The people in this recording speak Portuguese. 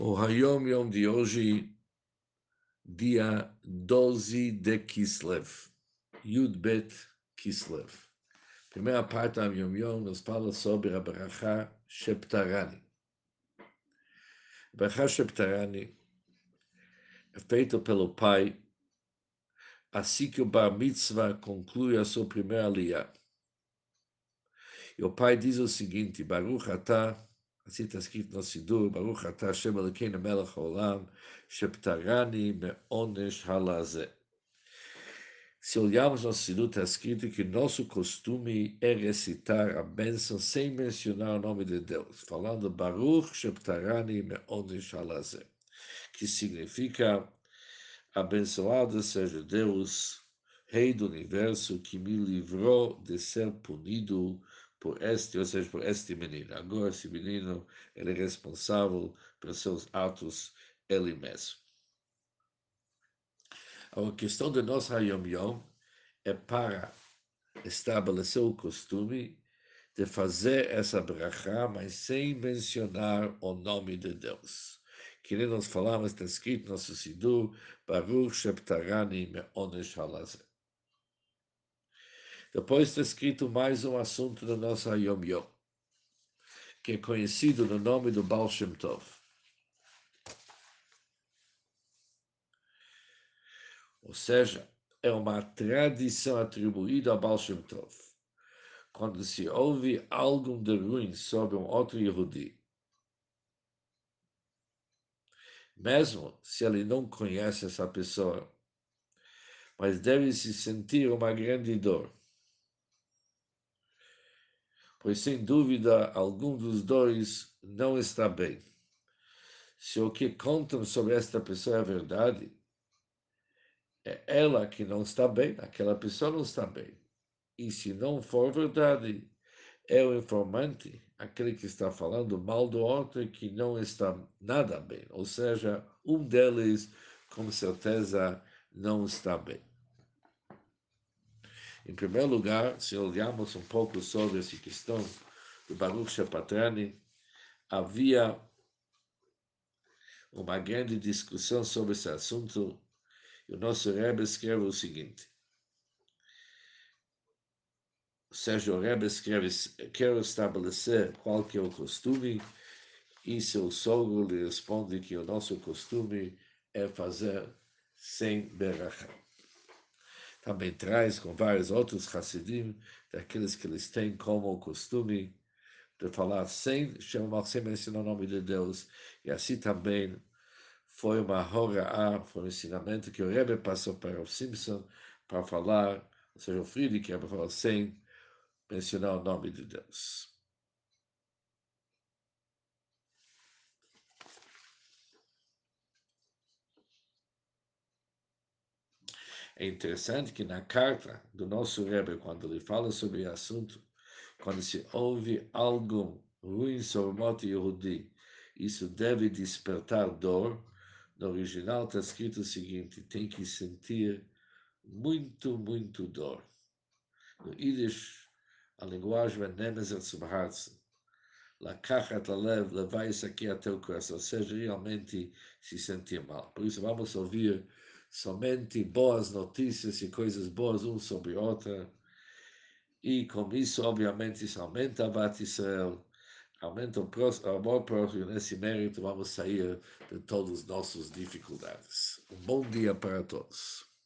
O Hayom Yom de hoje, dia 12 de Kislev, Yudbet Kislev. Primeira parte do Yom Yom nos fala sobre a Baracha Sheptarani. A Baracha Sheptarani é feita pelo pai assim que o Bar Mitzvah conclui a sua primeira aliyah. E o pai diz o seguinte, Baruch Atah, escrito no Sidur, Baruch Atah Hashem Elokeinu Melech Haolam, Sheptarani Me'onesh Halazeh. Se olharmos no Sidur, está escrito que nosso costume é recitar a bênção sem mencionar o nome de Deus, falando Baruch Sheptarani Me'onesh Halazeh, que significa abençoado seja Deus, Rei do Universo, que me livrou de ser punido por este, ou seja, por este menino. Agora esse menino ele é responsável pelos seus atos ele mesmo. A questão do nosso Hayom Yom é para estabelecer o costume de fazer essa brachá, mas sem mencionar o nome de Deus. Que nem nós falamos, está escrito no nosso Sidur, Baruch Sheptarani Me'onesh. Depois está escrito mais um assunto do nosso Yom Yom, que é conhecido no nome do Baal Shem Tov. Ou seja, é uma tradição atribuída ao Baal Shem Tov. Quando se ouve algo de ruim sobre um outro Yehudi, mesmo se ele não conhece essa pessoa, mas deve se sentir uma grande dor pois sem dúvida algum dos dois não está bem. Se o que contam sobre esta pessoa é verdade, é ela que não está bem, aquela pessoa não está bem. E se não for verdade, é o informante, aquele que está falando mal do outro que não está nada bem. Ou seja, um deles, com certeza, não está bem. Em primeiro lugar, se olharmos um pouco sobre essa questão do Baruch Shepatrani, havia uma grande discussão sobre esse assunto e o nosso Rebbe escreve o seguinte. O Rebbe escreve, quero estabelecer qual que é o costume e seu sogro lhe responde que o nosso costume é fazer sem berachá também traz com vários outros Hassidim, daqueles que eles têm como costume de falar sem chamar, sem mencionar o nome de Deus. E assim também foi uma horror, foi um ensinamento que o Rebbe passou para o Simpson para falar, ou seja, o Friedrich Rebbe falou sem mencionar o nome de Deus. É interessante que na carta do nosso Rebbe, quando ele fala sobre o assunto, quando se ouve algo ruim sobre o moto Yehudi, isso deve despertar dor. No original está escrito o seguinte: tem que sentir muito, muito dor. No Yiddish, a linguagem é Nemeser zum Herzen. Lakachat lev, levar isso aqui até o coração, ou seja, realmente se sentir mal. Por isso, vamos ouvir somente boas notícias e coisas boas um sobre outra. E com isso, obviamente, isso aumenta a Bat Israel, aumenta o amor próprio. Nesse mérito, vamos sair de todas as nossas dificuldades. Um bom dia para todos.